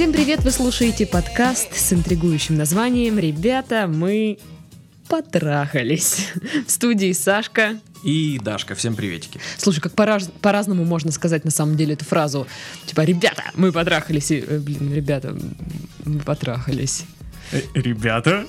Всем привет! Вы слушаете подкаст с интригующим названием «Ребята, мы потрахались». В студии Сашка. И Дашка, всем приветики. Слушай, как пораз- по-разному можно сказать на самом деле эту фразу. Типа, ребята, мы потрахались. И, э, блин, ребята, мы потрахались. Ребята,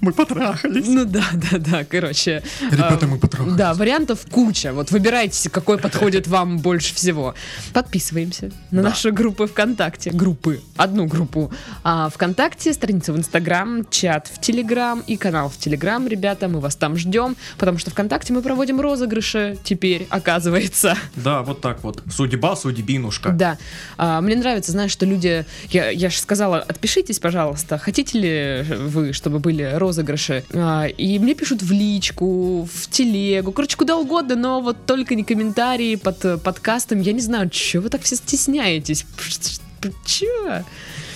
мы потрахались. Ну да, да, да, короче. Ребята, а, мы потрахались. Да, вариантов куча. Вот выбирайте, какой подходит вам больше всего. Подписываемся на Да. наши группы ВКонтакте. Группы. Одну группу. А, ВКонтакте, страница в Инстаграм, чат в Телеграм и канал в Телеграм. Ребята, мы вас там ждем, потому что ВКонтакте мы проводим розыгрыши теперь, оказывается. Да, вот так вот. Судьба, судьбинушка. Да. А, мне нравится, знаешь, что люди... Я, я же сказала, отпишитесь, пожалуйста. Хотите ли вы, чтобы были розыгрыши? А, и мне пишут в личку, в телегу. Короче, куда угодно, но вот только не комментарии под э, подкастом. Я не знаю, что вы так все стесняетесь? Че?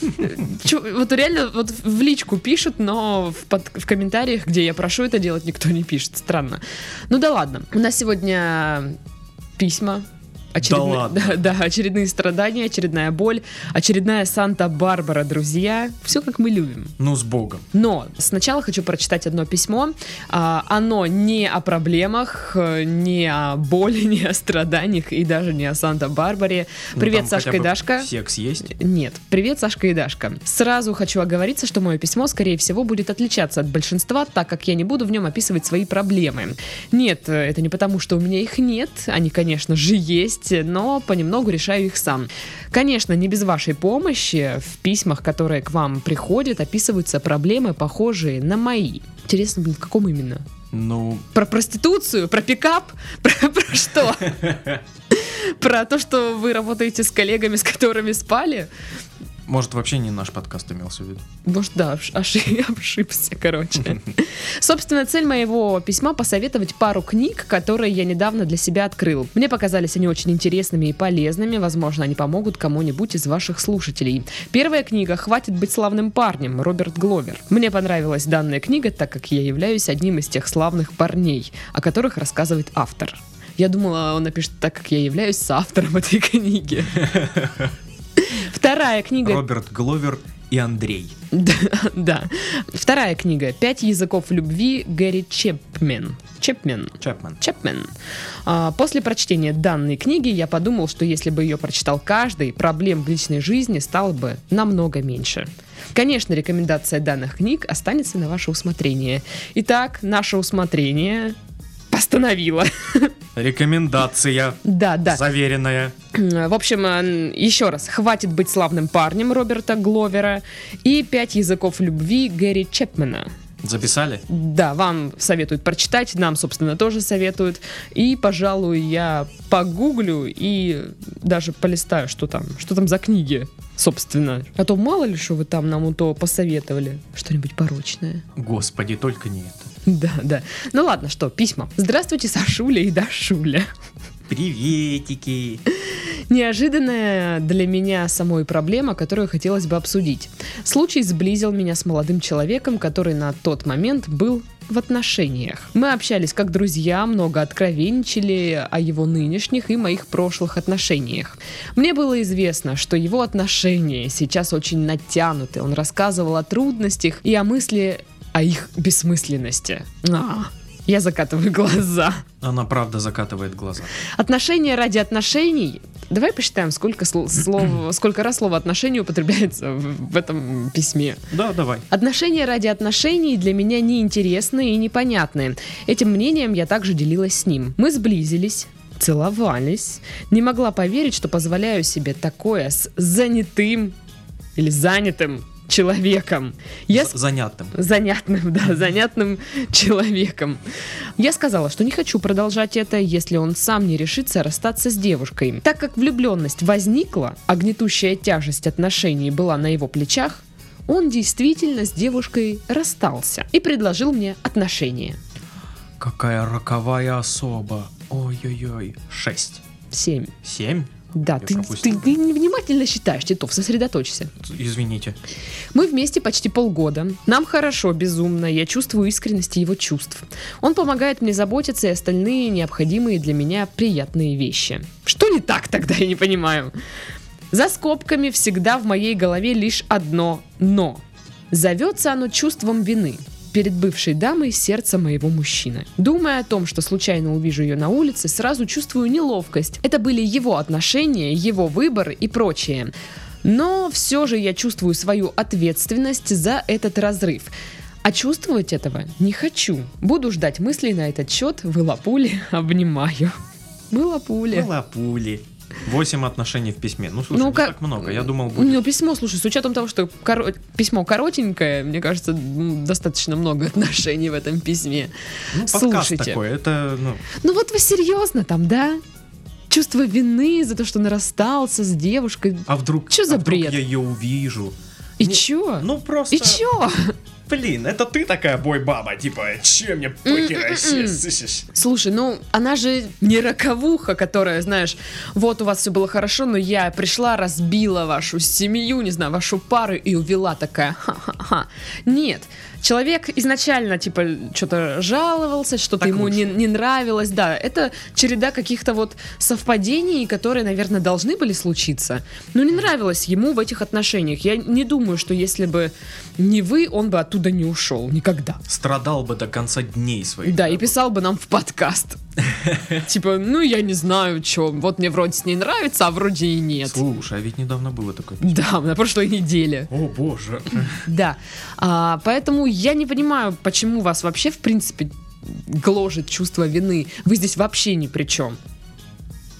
Чё, вот реально вот в личку пишут, но в, под- в комментариях, где я прошу это делать, никто не пишет. Странно. Ну да ладно. У нас сегодня письма. Очередные- ладно? Да, да, очередные страдания, очередная боль, очередная Санта-Барбара, друзья. Все как мы любим. Ну, с Богом. Но сначала хочу прочитать одно письмо. А, оно не о проблемах, э, не о боли, не о страданиях и даже не о Санта-Барбаре. Ну, Привет, там Сашка и Дашка. Секс есть? Нет. Привет, Сашка и Дашка. Сразу хочу оговориться, что мое письмо, скорее всего, будет отличаться от большинства, так как я не буду в нем описывать свои проблемы. Нет, э, это не потому, что у меня их нет. Они, конечно же, есть, но понемногу решаю их сам. Конечно, не без вашей помощи в письмах, которые к вам приходят, описываются проблемы, похожие на мои. Интересно, блин, в каком именно? Ну, Про проституцию? Про пикап? Про, про что? Про то, что вы работаете с коллегами, с которыми спали? Может, вообще не наш подкаст имелся в виду. Может, да, ошиб- ошиб- ошибся, короче. Собственно, цель моего письма посоветовать пару книг, которые я недавно для себя открыл. Мне показались они очень интересными и полезными. Возможно, они помогут кому-нибудь из ваших слушателей. Первая книга «Хватит быть славным парнем» Роберт Гловер. Мне понравилась данная книга, так как я являюсь одним из тех славных парней, о которых рассказывает автор. Я думала, он напишет так, как я являюсь соавтором этой книги. Вторая книга Роберт Гловер и Андрей. да, да. Вторая книга «Пять языков любви» Гэри Чепмен. Чепмен. Чапман. Чепмен. А, После прочтения данной книги я подумал, что если бы ее прочитал каждый, проблем в личной жизни стало бы намного меньше. Конечно, рекомендация данных книг останется на ваше усмотрение. Итак, наше усмотрение постановило. Рекомендация. Да, да. Заверенная. В общем, э, еще раз, хватит быть славным парнем Роберта Гловера и пять языков любви Гэри Чепмена. Записали? Да, вам советуют прочитать, нам, собственно, тоже советуют. И, пожалуй, я погуглю и даже полистаю, что там, что там за книги, собственно. А то мало ли, что вы там нам то посоветовали. Что-нибудь порочное. Господи, только не это. Да, да. Ну ладно, что, письма. Здравствуйте, Сашуля и Дашуля. Приветики. Неожиданная для меня самой проблема, которую хотелось бы обсудить. Случай сблизил меня с молодым человеком, который на тот момент был в отношениях. Мы общались как друзья, много откровенничали о его нынешних и моих прошлых отношениях. Мне было известно, что его отношения сейчас очень натянуты. Он рассказывал о трудностях и о мысли о их бессмысленности. А, я закатываю глаза. Она правда закатывает глаза. Отношения ради отношений. Давай посчитаем, сколько, сл- слов, сколько раз слово отношения употребляется в, в этом письме. Да, давай. Отношения ради отношений для меня неинтересны и непонятны. Этим мнением я также делилась с ним. Мы сблизились, целовались. Не могла поверить, что позволяю себе такое с занятым или занятым человеком. Я З- Занятным. занятным, да, занятным человеком. Я сказала, что не хочу продолжать это, если он сам не решится расстаться с девушкой. Так как влюбленность возникла, а гнетущая тяжесть отношений была на его плечах, он действительно с девушкой расстался и предложил мне отношения. Какая роковая особа. Ой-ой-ой. Шесть. Семь. Семь? Да, Я ты, ты, ты невнимательно считаешь, Титов, сосредоточься. Извините. Мы вместе почти полгода. Нам хорошо, безумно. Я чувствую искренность его чувств. Он помогает мне заботиться и остальные необходимые для меня приятные вещи. Что не так тогда, я не понимаю. За скобками всегда в моей голове лишь одно «но». Зовется оно чувством вины перед бывшей дамой сердца моего мужчины. Думая о том, что случайно увижу ее на улице, сразу чувствую неловкость. Это были его отношения, его выбор и прочее. Но все же я чувствую свою ответственность за этот разрыв. А чувствовать этого не хочу. Буду ждать мыслей на этот счет. Вы лапули, обнимаю. Мы. Лапули. Восемь отношений в письме. Ну, слушай, Ну, не ка- так много. Я думал, будет. него письмо, слушай, с учетом того, что коро- письмо коротенькое, мне кажется, достаточно много отношений в этом письме. Ну, слушайте. такой. Это, ну, Ну вот вы серьезно там, да? Чувство вины за то, что он расстался с девушкой. а вдруг, Чё за а вдруг бред? я ее увижу? И Не- чё? Ну, просто... И чё? Блин, это ты такая бой-баба, типа, че мне похера, сись? Слушай, ну она же не роковуха, которая, знаешь, вот у вас все было хорошо, но я пришла, разбила вашу семью, не знаю, вашу пару и увела такая, ха-ха-ха. Нет, человек изначально, типа, что-то жаловался, что-то ему не, не нравилось, да, это череда каких-то вот совпадений, которые, наверное, должны были случиться, но не нравилось ему в этих отношениях. Я не думаю, что если бы не вы, он бы оттуда не ушел, никогда. Страдал бы до конца дней своих. Да, и писал бы нам в подкаст. Типа, ну я не знаю, что. Вот мне вроде с ней нравится, а вроде и нет. Слушай, а ведь недавно было такое. Да, на прошлой неделе. О боже. Да. А, поэтому я не понимаю, почему вас вообще, в принципе, гложет чувство вины. Вы здесь вообще ни при чем.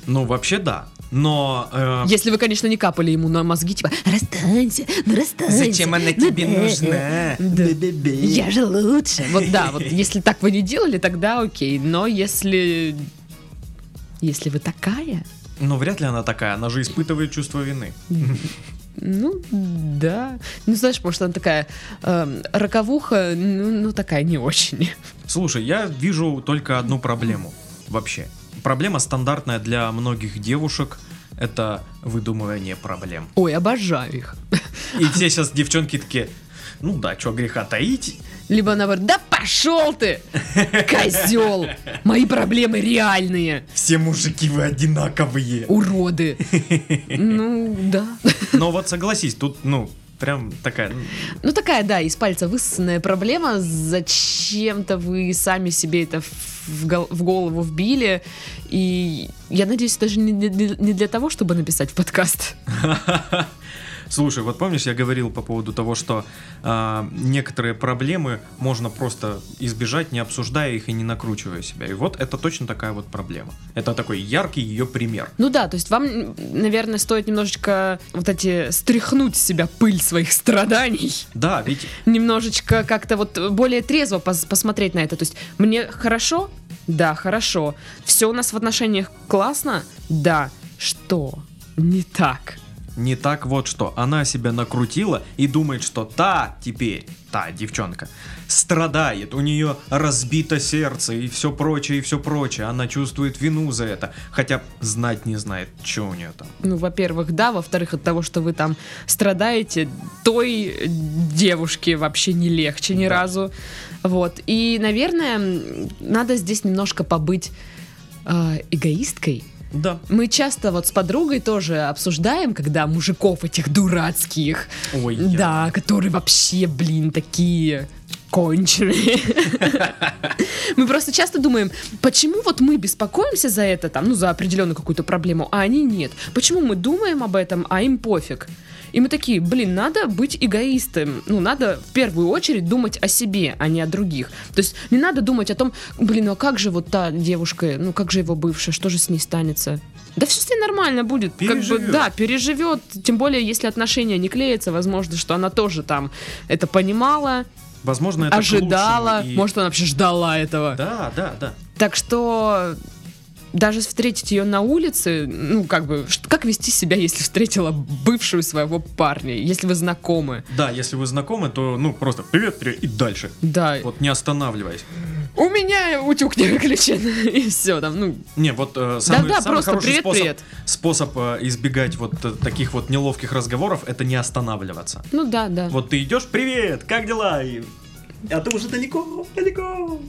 Ну, вообще да. Но... э, Если вы, конечно, не капали ему на мозги, типа, расстанься, ну расстанься. ну да, да. Бе-бе-бе. Я же лучше. Вот да, вот если так вы не делали, тогда окей. Но если... Если вы такая, Ну, вряд ли она такая. Она же испытывает чувство вины. Ну, да. Ну, знаешь, может, она такая эм, роковуха, ну, ну, такая не очень. Слушай, я вижу только одну проблему. Вообще. Проблема стандартная для многих девушек. Это выдумывание проблем. Ой, обожаю их. И все сейчас девчонки такие, ну да, что греха таить. Либо она говорит, да пошел ты, козел, мои проблемы реальные, Все мужики вы одинаковые. уроды. Ну, да. Но вот согласись, тут, ну, прям такая... ну, такая, да, из пальца высосанная проблема. Зачем-то вы сами себе это в, гол- в голову вбили. И я надеюсь, даже не, не- не для того, чтобы написать в подкаст. Слушай, вот помнишь, я говорил по поводу того, что а, некоторые проблемы можно просто избежать, не обсуждая их и не накручивая себя. И вот это точно такая вот проблема. Это такой яркий ее пример. Ну да, то есть вам, наверное, стоит немножечко вот эти стряхнуть с себя пыль своих страданий, Да, ведь немножечко как-то вот более трезво пос- посмотреть на это. То есть мне хорошо? Да, хорошо. Все у нас в отношениях классно? Да. Что? Не так. Не так вот что. Она себя накрутила и думает, что та теперь, та девчонка, страдает, у нее разбито сердце и все прочее, и все прочее. Она чувствует вину за это, хотя знать не знает, что у нее там. Ну, во-первых, да, во-вторых, от того, что вы там страдаете, той девушке вообще не легче ни Да. разу. Вот. И, наверное, надо здесь немножко побыть э, эгоисткой. Да. Мы часто вот с подругой тоже обсуждаем, когда мужиков этих дурацких, Ой, я- да, которые вообще, блин, такие конченые. Мы просто часто думаем, почему вот мы беспокоимся за это, там, ну, за определенную какую-то проблему, а они нет. Почему мы думаем об этом, а им пофиг? И мы такие, блин, надо быть эгоистом. Ну, надо в первую очередь думать о себе, а не о других. То есть не надо думать о том, блин, ну а как же вот та девушка, ну как же его бывшая, что же с ней станется? Да все с ней нормально будет. Как бы, Переживет. да, переживет. Тем более, если отношения не клеятся, возможно, что она тоже там это понимала, Возможно, это ожидала. и- Может, она вообще ждала этого. Да, да, да. Так что даже встретить ее на улице, ну, как бы, как вести себя, если встретила бывшую своего парня, если вы знакомы? Да, если вы знакомы, то, ну, просто привет, привет, и дальше. Да, Вот не останавливаясь. у меня утюг не выключен, и все там, ну, Не, вот э, самый, Да-да, самый просто хороший привет, способ, привет. способ э, избегать вот э, таких вот неловких разговоров, это не останавливаться. ну да, да. Вот ты идешь, привет, как дела? И А ты уже далеко, далеко.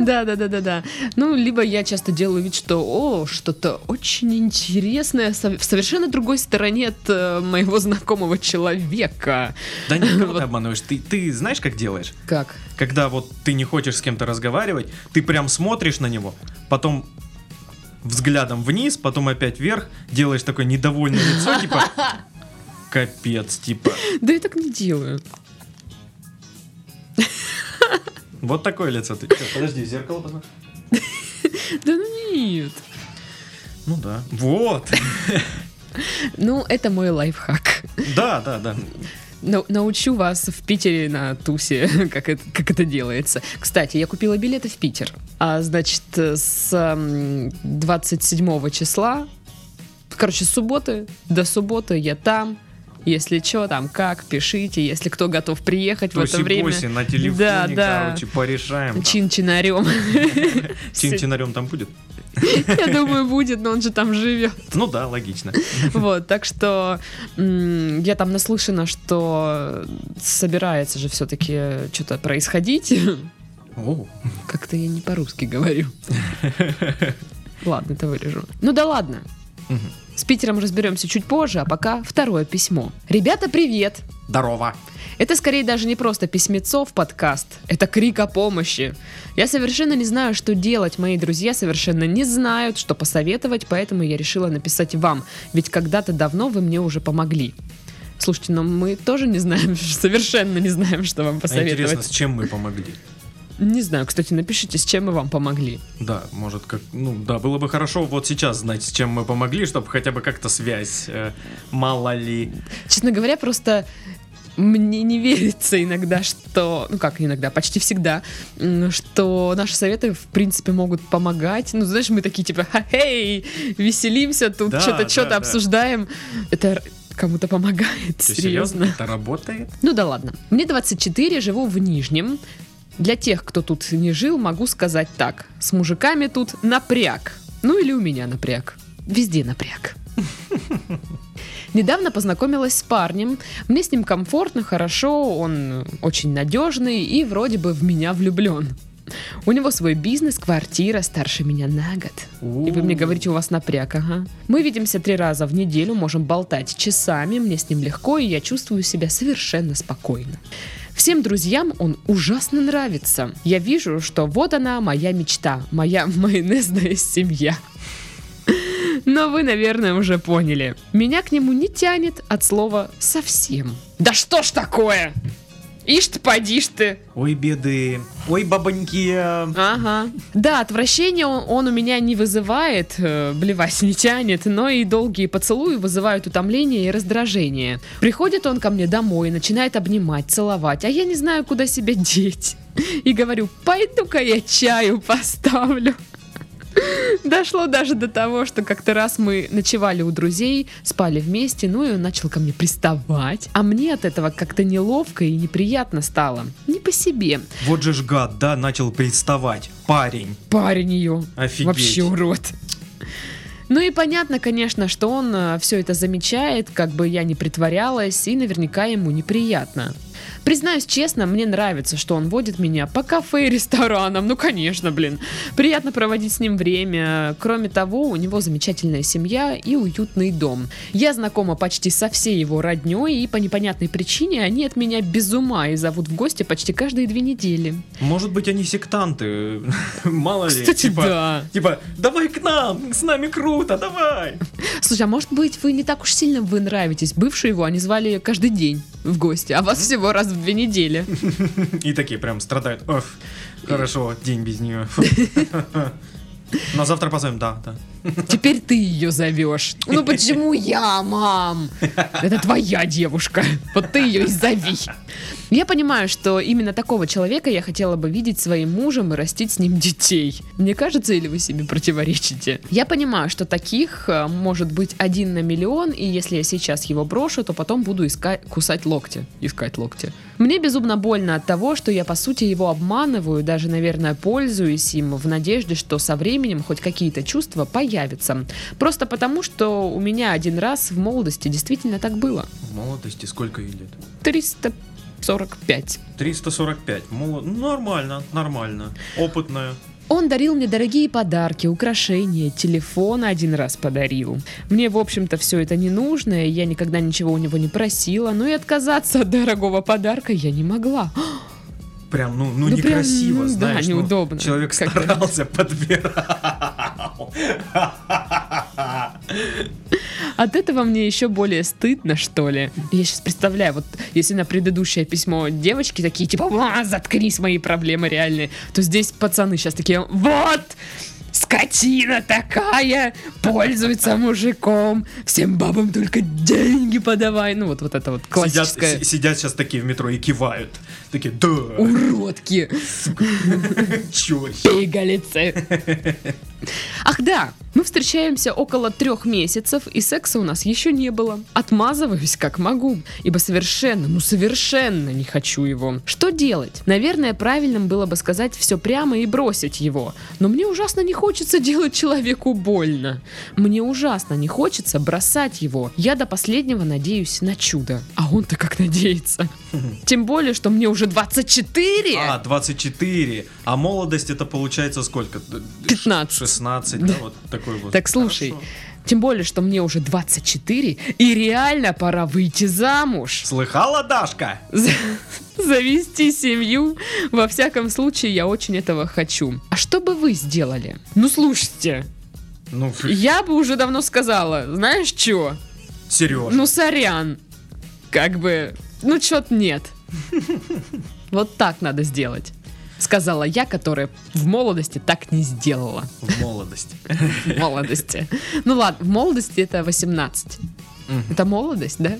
Да, да, да, да, да. Ну, либо я часто делаю вид, что о, что-то очень интересное в совершенно другой стороне от э, моего знакомого человека. Да не, кого Вот. ты обманываешь? Ты, ты знаешь, как делаешь? Как? Когда вот ты не хочешь с кем-то разговаривать, ты прям смотришь на него, потом взглядом вниз, потом опять вверх, делаешь такое недовольное лицо, типа капец, типа. Да я так не делаю. Вот такое лицо ты. Подожди, зеркало посмотри. Да ну нет. Ну да. Вот. Ну, это мой лайфхак. Да, да, да. Нау- научу вас в Питере на тусе, как это, как это делается. Кстати, я купила билеты в Питер. А, значит, с м, 27 числа, короче, с субботы до субботы я там. Если что, там как, пишите. Если кто готов приехать в это время. На телефоне, Да, да. короче, порешаем. Чин-чинарем. Чин-чинарем там будет? Я думаю, будет, но он же там живет. Ну да, логично. Вот, так что я там наслышана, что собирается же все-таки что-то происходить. Как-то я не по-русски говорю. Ладно, это вырежу. Ну да ладно. С Питером разберемся чуть позже, а пока второе письмо. Ребята, привет! Здорово. Это скорее даже не просто письмецо в подкаст, это крик о помощи. Я совершенно не знаю, что делать, мои друзья совершенно не знают, что посоветовать, поэтому я решила написать вам, ведь когда-то давно вы мне уже помогли. Слушайте, но мы тоже не знаем, совершенно не знаем, что вам А посоветовать. интересно, с чем мы помогли? Не знаю, кстати, напишите, с чем мы вам помогли. Да, может, как, ну да, было бы хорошо вот сейчас знать, с чем мы помогли, чтобы хотя бы как-то связь, э, мало ли. Честно говоря, просто мне не верится иногда, что, ну как иногда, почти всегда, что наши советы, в принципе, могут помогать. Ну, знаешь, мы такие типа, эй, веселимся, тут Да, что-то, да, что-то да. обсуждаем. Это кому-то помогает, Ты серьезно. Это работает? Ну да ладно. Мне 24, живу в Нижнем. Для тех, кто тут не жил, могу сказать так. С мужиками тут напряг. Ну или у меня напряг. Везде напряг. Недавно познакомилась с парнем. Мне с ним комфортно, хорошо, он очень надежный и вроде бы в меня влюблен. У него свой бизнес, квартира, старше меня на год. И вы мне говорите, у вас напряг, ага. Мы видимся три раза в неделю, можем болтать часами, мне с ним легко, и я чувствую себя совершенно спокойно. Всем друзьям он ужасно нравится. Я вижу, что вот она, моя мечта, моя майонезная семья. Но вы, наверное, уже поняли. Меня к нему не тянет от слова «совсем». Да что ж такое? Ишь ты, поди ж ты. Ой, беды. Ой, бабоньки. Ага. Да, отвращение он, он у меня не вызывает, э, блевать не тянет, но и долгие поцелуи вызывают утомление и раздражение. Приходит он ко мне домой, начинает обнимать, целовать, а я не знаю, куда себя деть. И говорю, пойду-ка я чаю поставлю. Дошло даже до того, что как-то раз мы ночевали у друзей, спали вместе, ну и он начал ко мне приставать. А мне от этого как-то неловко и неприятно стало. Не по себе. Вот же ж гад, да, начал приставать. Парень. Парень ее. Офигеть. Вообще урод. Ну и понятно, конечно, что он все это замечает, как бы я не притворялась, и наверняка ему неприятно. Признаюсь честно, мне нравится, что он водит меня по кафе и ресторанам. Ну, конечно, блин. Приятно проводить с ним время. Кроме того, у него замечательная семья и уютный дом. Я знакома почти со всей его родней, и по непонятной причине они от меня без ума и зовут в гости почти каждые две недели. Может быть, они сектанты. Мало ли. Кстати, типа, да. Типа, давай к нам, с нами круто, давай. Слушай, а может быть, вы не так уж сильно вы нравитесь? Бывшие его они звали каждый день в гости, а вас всего раз в две недели. И такие прям страдают. Оф, хорошо, день без нее. На завтра позовем, да, да. Теперь ты ее зовешь. Ну почему я, мам? Это твоя девушка. Вот ты ее и зови. Я понимаю, что именно такого человека я хотела бы видеть своим мужем и растить с ним детей. Мне кажется, или вы себе противоречите? Я понимаю, что таких э, может быть один на миллион, и если я сейчас его брошу, то потом буду искать, кусать локти. Искать локти. Мне безумно больно от того, что я по сути его обманываю, даже, наверное, пользуюсь им в надежде, что со временем хоть какие-то чувства появятся. Просто потому, что у меня один раз в молодости действительно так было. В молодости сколько ей лет? 300 345. 345. Молод... Нормально, нормально. Опытная. Он дарил мне дорогие подарки, украшения, телефон один раз подарил. Мне, в общем-то, все это не нужно, и я никогда ничего у него не просила, но и отказаться от дорогого подарка я не могла. Прям, ну, ну, Ну, некрасиво, прям, знаешь. да, ну, неудобно. человек старался, подбирал. От этого мне еще более стыдно, что ли. Я сейчас представляю, вот если на предыдущее письмо девочки такие, типа, «А, заткнись, мои проблемы реальные, то здесь пацаны сейчас такие, вот, скотина такая, пользуется мужиком, всем бабам только деньги подавай. Ну вот, вот это вот Сидят, классическое. си- сидят сейчас такие в метро и кивают. Такие, да, Уродки, чё? пигалицы. Ах да, мы встречаемся около трех месяцев, и секса у нас еще не было. Отмазываюсь как могу, ибо совершенно, ну совершенно не хочу его. Что делать? Наверное, правильным было бы сказать все прямо и бросить его. Но мне ужасно не хочется делать человеку больно. Мне ужасно не хочется бросать его. Я до последнего надеюсь на чудо. А он-то как надеется. Тем более, что мне уже 24. А, 24. А молодость это получается сколько? Д- 15. 16, да, вот такой вот. Так слушай, Хорошо. тем более, что мне уже 24, и реально пора выйти замуж. Слыхала, Дашка? За- Завести семью. Во всяком случае, я очень этого хочу. А что бы вы сделали? Ну, слушайте, Ну, я бы уже давно сказала, знаешь что? Сереж. Ну, сорян. Как бы, ну, чё-то нет. Вот так надо сделать. Сказала я, которая в молодости так не сделала. В молодости. В молодости. Ну ладно, в молодости это 18. Мгм. Это молодость, да?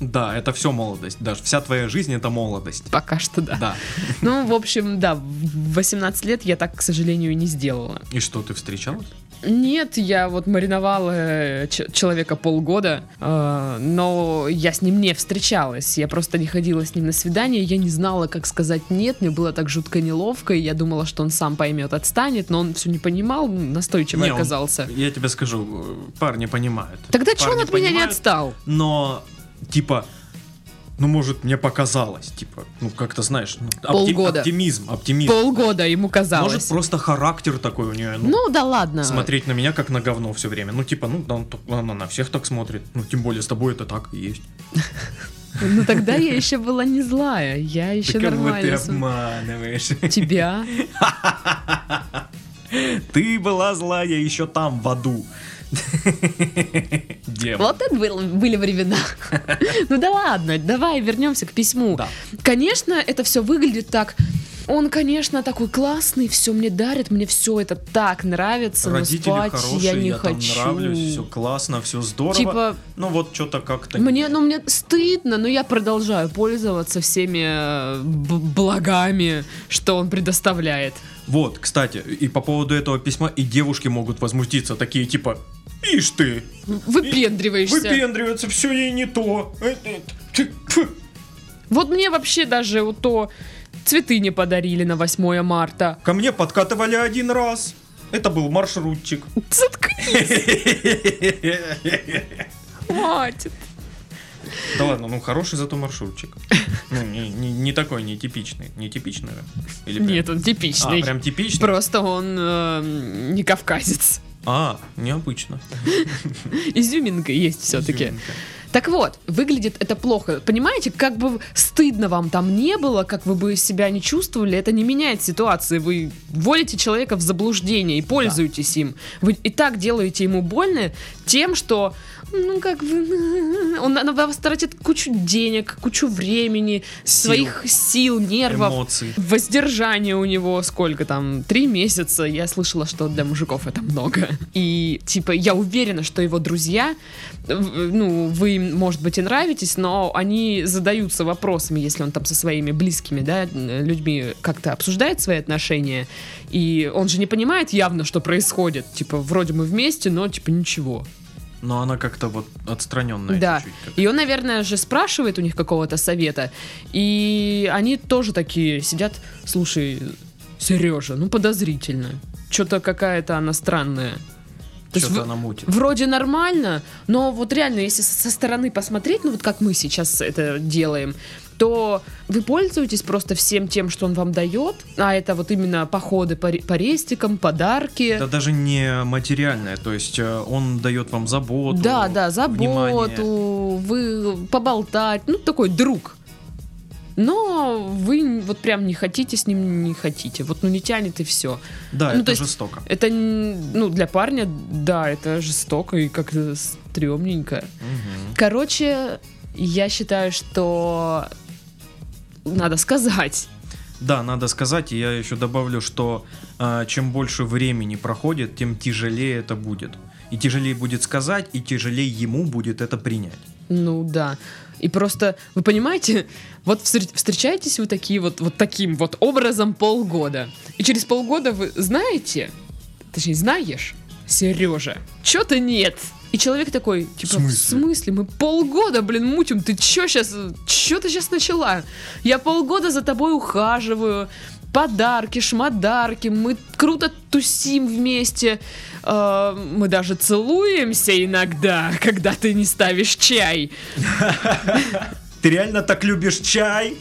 Да, это все молодость. Даже вся твоя жизнь это молодость. Пока что да. Да. Ну, в общем, да, в 18 лет я так, к сожалению, и не сделала. И что, ты встречалась? Нет, я вот мариновала э, человека полгода, э, но я с ним не встречалась. Я просто не ходила с ним на свидание, я не знала, как сказать нет, мне было так жутко неловко, и я думала, что он сам поймет, отстанет, но он все не понимал, настойчиво Не, он- оказался. Я тебе скажу, парни понимают. Тогда чего он от меня не отстал? Но, типа, ну, может, мне показалось, типа, ну, как-то, знаешь, ну, Полгода. оптимизм, оптимизм. Полгода ему казалось. Может, просто характер такой у нее, ну, Ну да ладно. смотреть на меня как на говно все время. Ну, типа, ну, да, он так- она на всех так смотрит. Ну, тем более с тобой это так и есть. Ну тогда я еще была не злая, я еще Да кого ты нормально. обманываешь? Тебя? Ты была злая еще там, в аду. Демон. Вот это был- были времена. Ну да ладно, давай вернемся к письму. Да. Конечно, это все выглядит так. Он, конечно, такой классный, все мне дарит, мне все это так нравится, но Родители спать хорошие, я не там хочу. нравлюсь, все классно, все здорово. Типа, Ну вот что-то как-то... мне, ну мне стыдно, но я продолжаю пользоваться всеми э, благами, что он предоставляет. Вот, кстати, и по поводу этого письма и девушки могут возмутиться, такие типа, ишь ты, Выпендриваешься. выпендривается, все ей не то. Э, э, ты, фу». Вот мне вообще даже вот то цветы не подарили на 8 марта. Ко мне подкатывали один раз. Это был маршрутчик. Заткнись, хватит. Да ладно, ну хороший зато маршрутчик. Ну, не, не, не такой нетипичный. Нетипичный? Или прям- Нет, он А, типичный. прям типичный? Просто он э, не кавказец. А, необычно. Изюминка есть все-таки. Изюминка. Так вот, выглядит это плохо. Понимаете, как бы стыдно вам там не было, как вы бы себя не чувствовали, это не меняет ситуации. Вы вводите человека в заблуждение и пользуетесь им. Вы и так делаете ему больно тем, что ну как бы он на вас тратит кучу денег, кучу времени, Сил. своих сил, нервов. Эмоций. Воздержание у него сколько там? Три месяца. Я слышала, что для мужиков это много. И, типа, я уверена, что его друзья, ну, вы им, может быть, и нравитесь, но они задаются вопросами, если он там со своими близкими, да, людьми как-то обсуждает свои отношения. И он же не понимает явно, что происходит. Типа, вроде мы вместе, но, типа, ничего. Но она как-то вот отстраненная Да. как- И он, наверное, же спрашивает у них какого-то совета. И они тоже такие сидят, слушай, Сережа, ну подозрительно. Что-то какая-то она странная. То есть Что-то она мутит. Вроде нормально, но вот реально, если со стороны посмотреть, ну вот как мы сейчас это делаем, то вы пользуетесь просто всем тем, что он вам дает, а это вот именно походы по, по рестикам, подарки. Это даже не материальное, то есть э, он дает вам заботу. Да, да, внимание. заботу, вы поболтать, ну такой друг. Но вы вот прям не хотите с ним, не хотите. Вот ну не тянет и все. Да, Ну, это то есть жестоко. Это, ну, для парня, да, это жестоко и как-то стрёмненько. Мгм. Короче, я считаю, что надо сказать. Да, надо сказать, и я еще добавлю, что а, чем больше времени проходит, тем тяжелее это будет. И тяжелее будет сказать, и тяжелее ему будет это принять. Ну да. И просто, вы понимаете, вот встр- встречаетесь вы такие вот, вот таким вот образом полгода. И через полгода вы знаете, точнее знаешь, Сережа, что-то нет. И человек такой, типа, в смысле? смысле? Мы полгода, блин, мутим. Ты чё сейчас, чё ты сейчас начала? Я полгода за тобой ухаживаю. Подарки, шмодарки, мы круто тусим вместе. Э, мы даже целуемся иногда, когда ты не ставишь чай. Ты реально так любишь чай?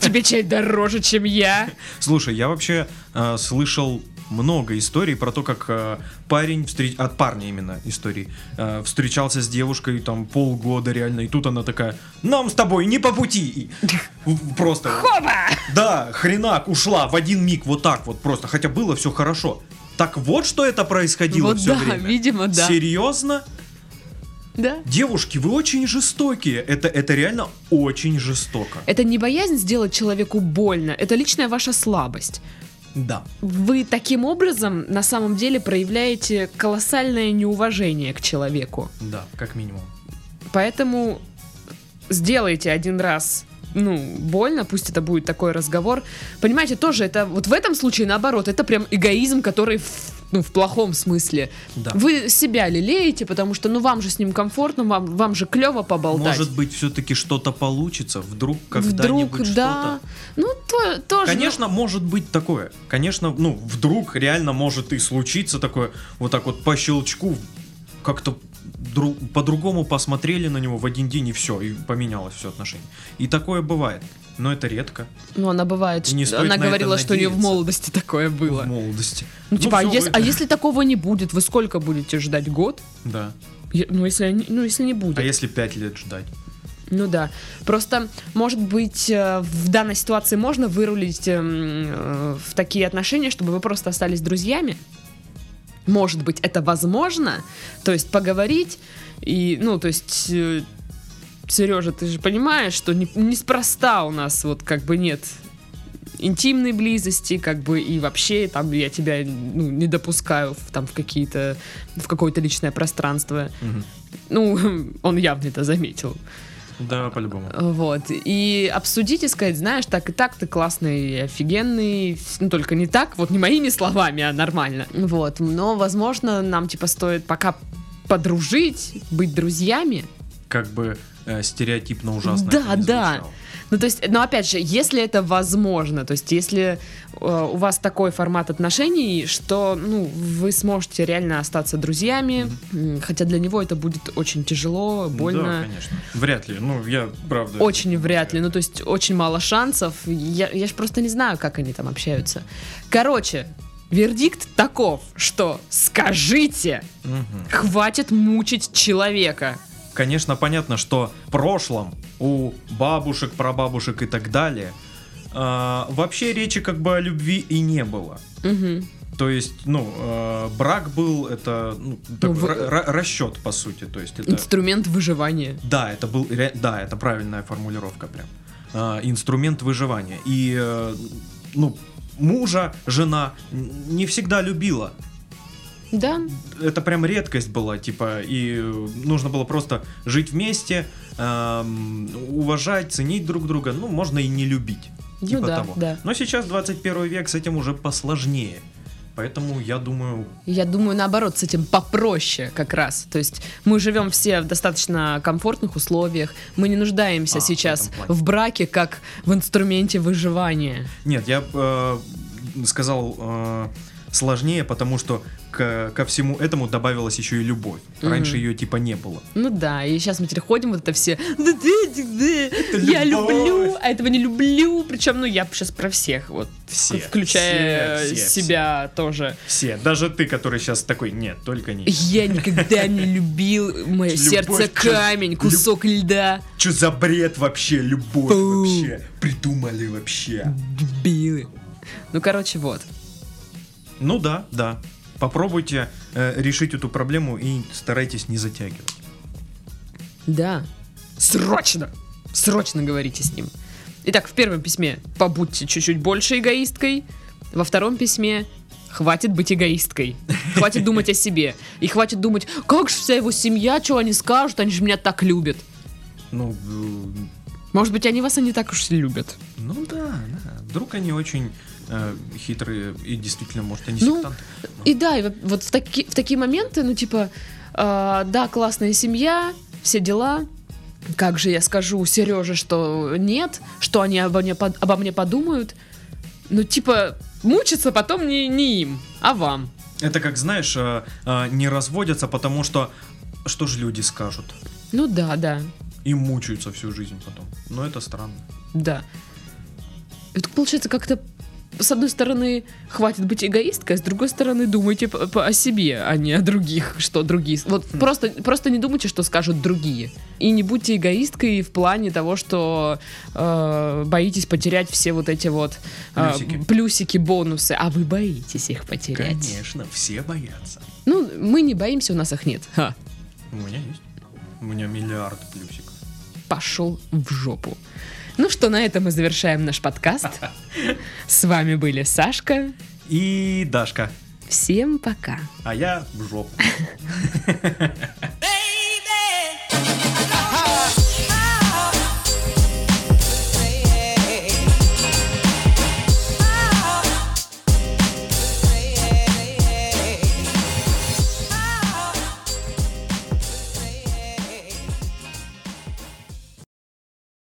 Тебе чай дороже, чем я. Слушай, я вообще э, слышал много историй про то, как э, парень встреч... от парня именно историй э, встречался с девушкой там полгода реально, и тут она такая: "Нам с тобой не по пути". И просто. Хоба! Да, хренак ушла в один миг вот так вот просто, хотя было все хорошо. Так вот, что это происходило Вот все да, время. видимо, да. Серьезно? Да. Девушки, вы очень жестокие. Это, это реально очень жестоко. Это не боязнь сделать человеку больно, это личная ваша слабость. Да. Вы таким образом на самом деле проявляете колоссальное неуважение к человеку. Да, как минимум. Поэтому сделайте один раз ну, больно, пусть это будет такой разговор. Понимаете, тоже это, вот в этом случае наоборот, это прям эгоизм, который в, ну, в плохом смысле. Да. Вы себя лелеете, потому что, ну, вам же с ним комфортно, вам, вам же клево поболтать. Может быть, все-таки что-то получится. Вдруг когда-нибудь Вдруг, да. что-то. Ну, то, тоже. Конечно, может быть такое. Конечно, ну, вдруг реально может и случиться такое, вот так вот по щелчку, как-то дру- по-другому посмотрели на него в один день и все, и поменялось все отношение. И такое бывает. Но это редко Ну, она бывает, И не что- она говорила, что у нее в молодости такое было. в молодости. Ну, типа, а, всё, если, вы- а если такого не будет, вы сколько будете ждать? Год? Да. Я- Ну, если, ну, если не будет. А если пять лет ждать? Ну да. Просто, может быть, э, в данной ситуации можно вырулить эм, э, в такие отношения, чтобы вы просто остались друзьями. Может быть, это возможно. То есть поговорить и, ну, то есть, Сережа, ты же понимаешь, что не- неспроста у нас вот как бы нет интимной близости, как бы и вообще там я тебя ну, не допускаю в, там в какие-то в какое-то личное пространство. Мгм. Ну, он явно это заметил. Да, по-любому. Вот. И обсудить и сказать, знаешь, так и так ты классный офигенный. Ну, только не так, вот не моими словами, а нормально. Вот. Но, возможно, нам, типа, стоит пока подружить, быть друзьями. Как бы э, стереотипно ужасно. Да, да. звучало. Ну, то есть, но опять же, если это возможно, то есть, если э, у вас такой формат отношений, что, ну, вы сможете реально остаться друзьями, м, хотя для него это будет очень тяжело, больно. Да, конечно. Вряд ли. Ну, я правда. Очень вряд ли. Ну, то есть, очень мало шансов. Я, я ж просто не знаю, как они там общаются. Короче, вердикт таков, что скажите, Мгм. хватит мучить человека. Конечно, понятно, что в прошлом у бабушек, прабабушек и так далее а, вообще речи как бы о любви и не было. Мгм. То есть, ну, э, брак был это ну, такой в- ра- ра- расчет по сути. То есть это Инструмент выживания. да, это был да, это правильная формулировка прям. А, инструмент выживания. И э, ну мужа жена не всегда любила. Да, это прям редкость была, типа, и нужно было просто жить вместе, эм, уважать, ценить друг друга, ну, можно и не любить, Ну типа да, того. да. Но сейчас 21 век, с этим уже посложнее. Поэтому я думаю, я думаю, наоборот, с этим попроще как раз. То есть мы живем все в достаточно комфортных условиях. Мы не нуждаемся А, в сейчас плане. в браке как в инструменте выживания. нет, я э, сказал э, сложнее, потому что к- ко всему этому добавилась еще и любовь. Раньше ее типа не было. Ну да, и сейчас мы теперь ходим, вот это все, «Да, да, да, я любовь». люблю, а этого не люблю. Причем, ну, я сейчас про всех, вот, Все, включая все, все, себя тоже. Все, даже ты, который сейчас такой, нет, только не. Я никогда не любил, мое сердце камень, кусок льда. Что за бред вообще, любовь вообще? Придумали вообще. Дебилы. Ну, короче, вот. Ну да, да. Попробуйте э, решить эту проблему и старайтесь не затягивать. Да. Срочно! Срочно говорите с ним. Итак, в первом письме побудьте чуть-чуть больше эгоисткой. Во втором письме хватит быть эгоисткой. Хватит думать о себе. И хватит думать, как же вся его семья, что они скажут, они же меня так любят. Ну, Может быть, они вас и не так уж любят. ну да, да. Вдруг они очень э, хитрые и действительно, может, они Ну, сектанты. И да, и вот- в, таки- в такие моменты, ну, типа, э, да, классная семья, все дела. Как же я скажу Сереже, что нет, что они обо мне, обо мне подумают? Ну, типа, мучиться потом не, не им, а вам. Это как, знаешь, э, э, не разводятся, потому что что же люди скажут? Ну да, да, И мучаются всю жизнь потом. Но это странно. да. Это получается как-то с одной стороны, хватит быть эгоисткой, а с другой стороны, думайте о себе, а не о других, что другие. Вот просто, просто не думайте, что скажут другие. И не будьте эгоисткой в плане того, что э, боитесь потерять все вот эти вот э, Плюсики. плюсики, бонусы, а вы боитесь их потерять. Конечно, все боятся. Ну, мы не боимся, у нас их нет. Ха. У меня есть. У меня миллиард плюсиков. Пошел в жопу. Ну что, на этом мы завершаем наш подкаст. С вами были Сашка. И Дашка. Всем пока. А я в жопу.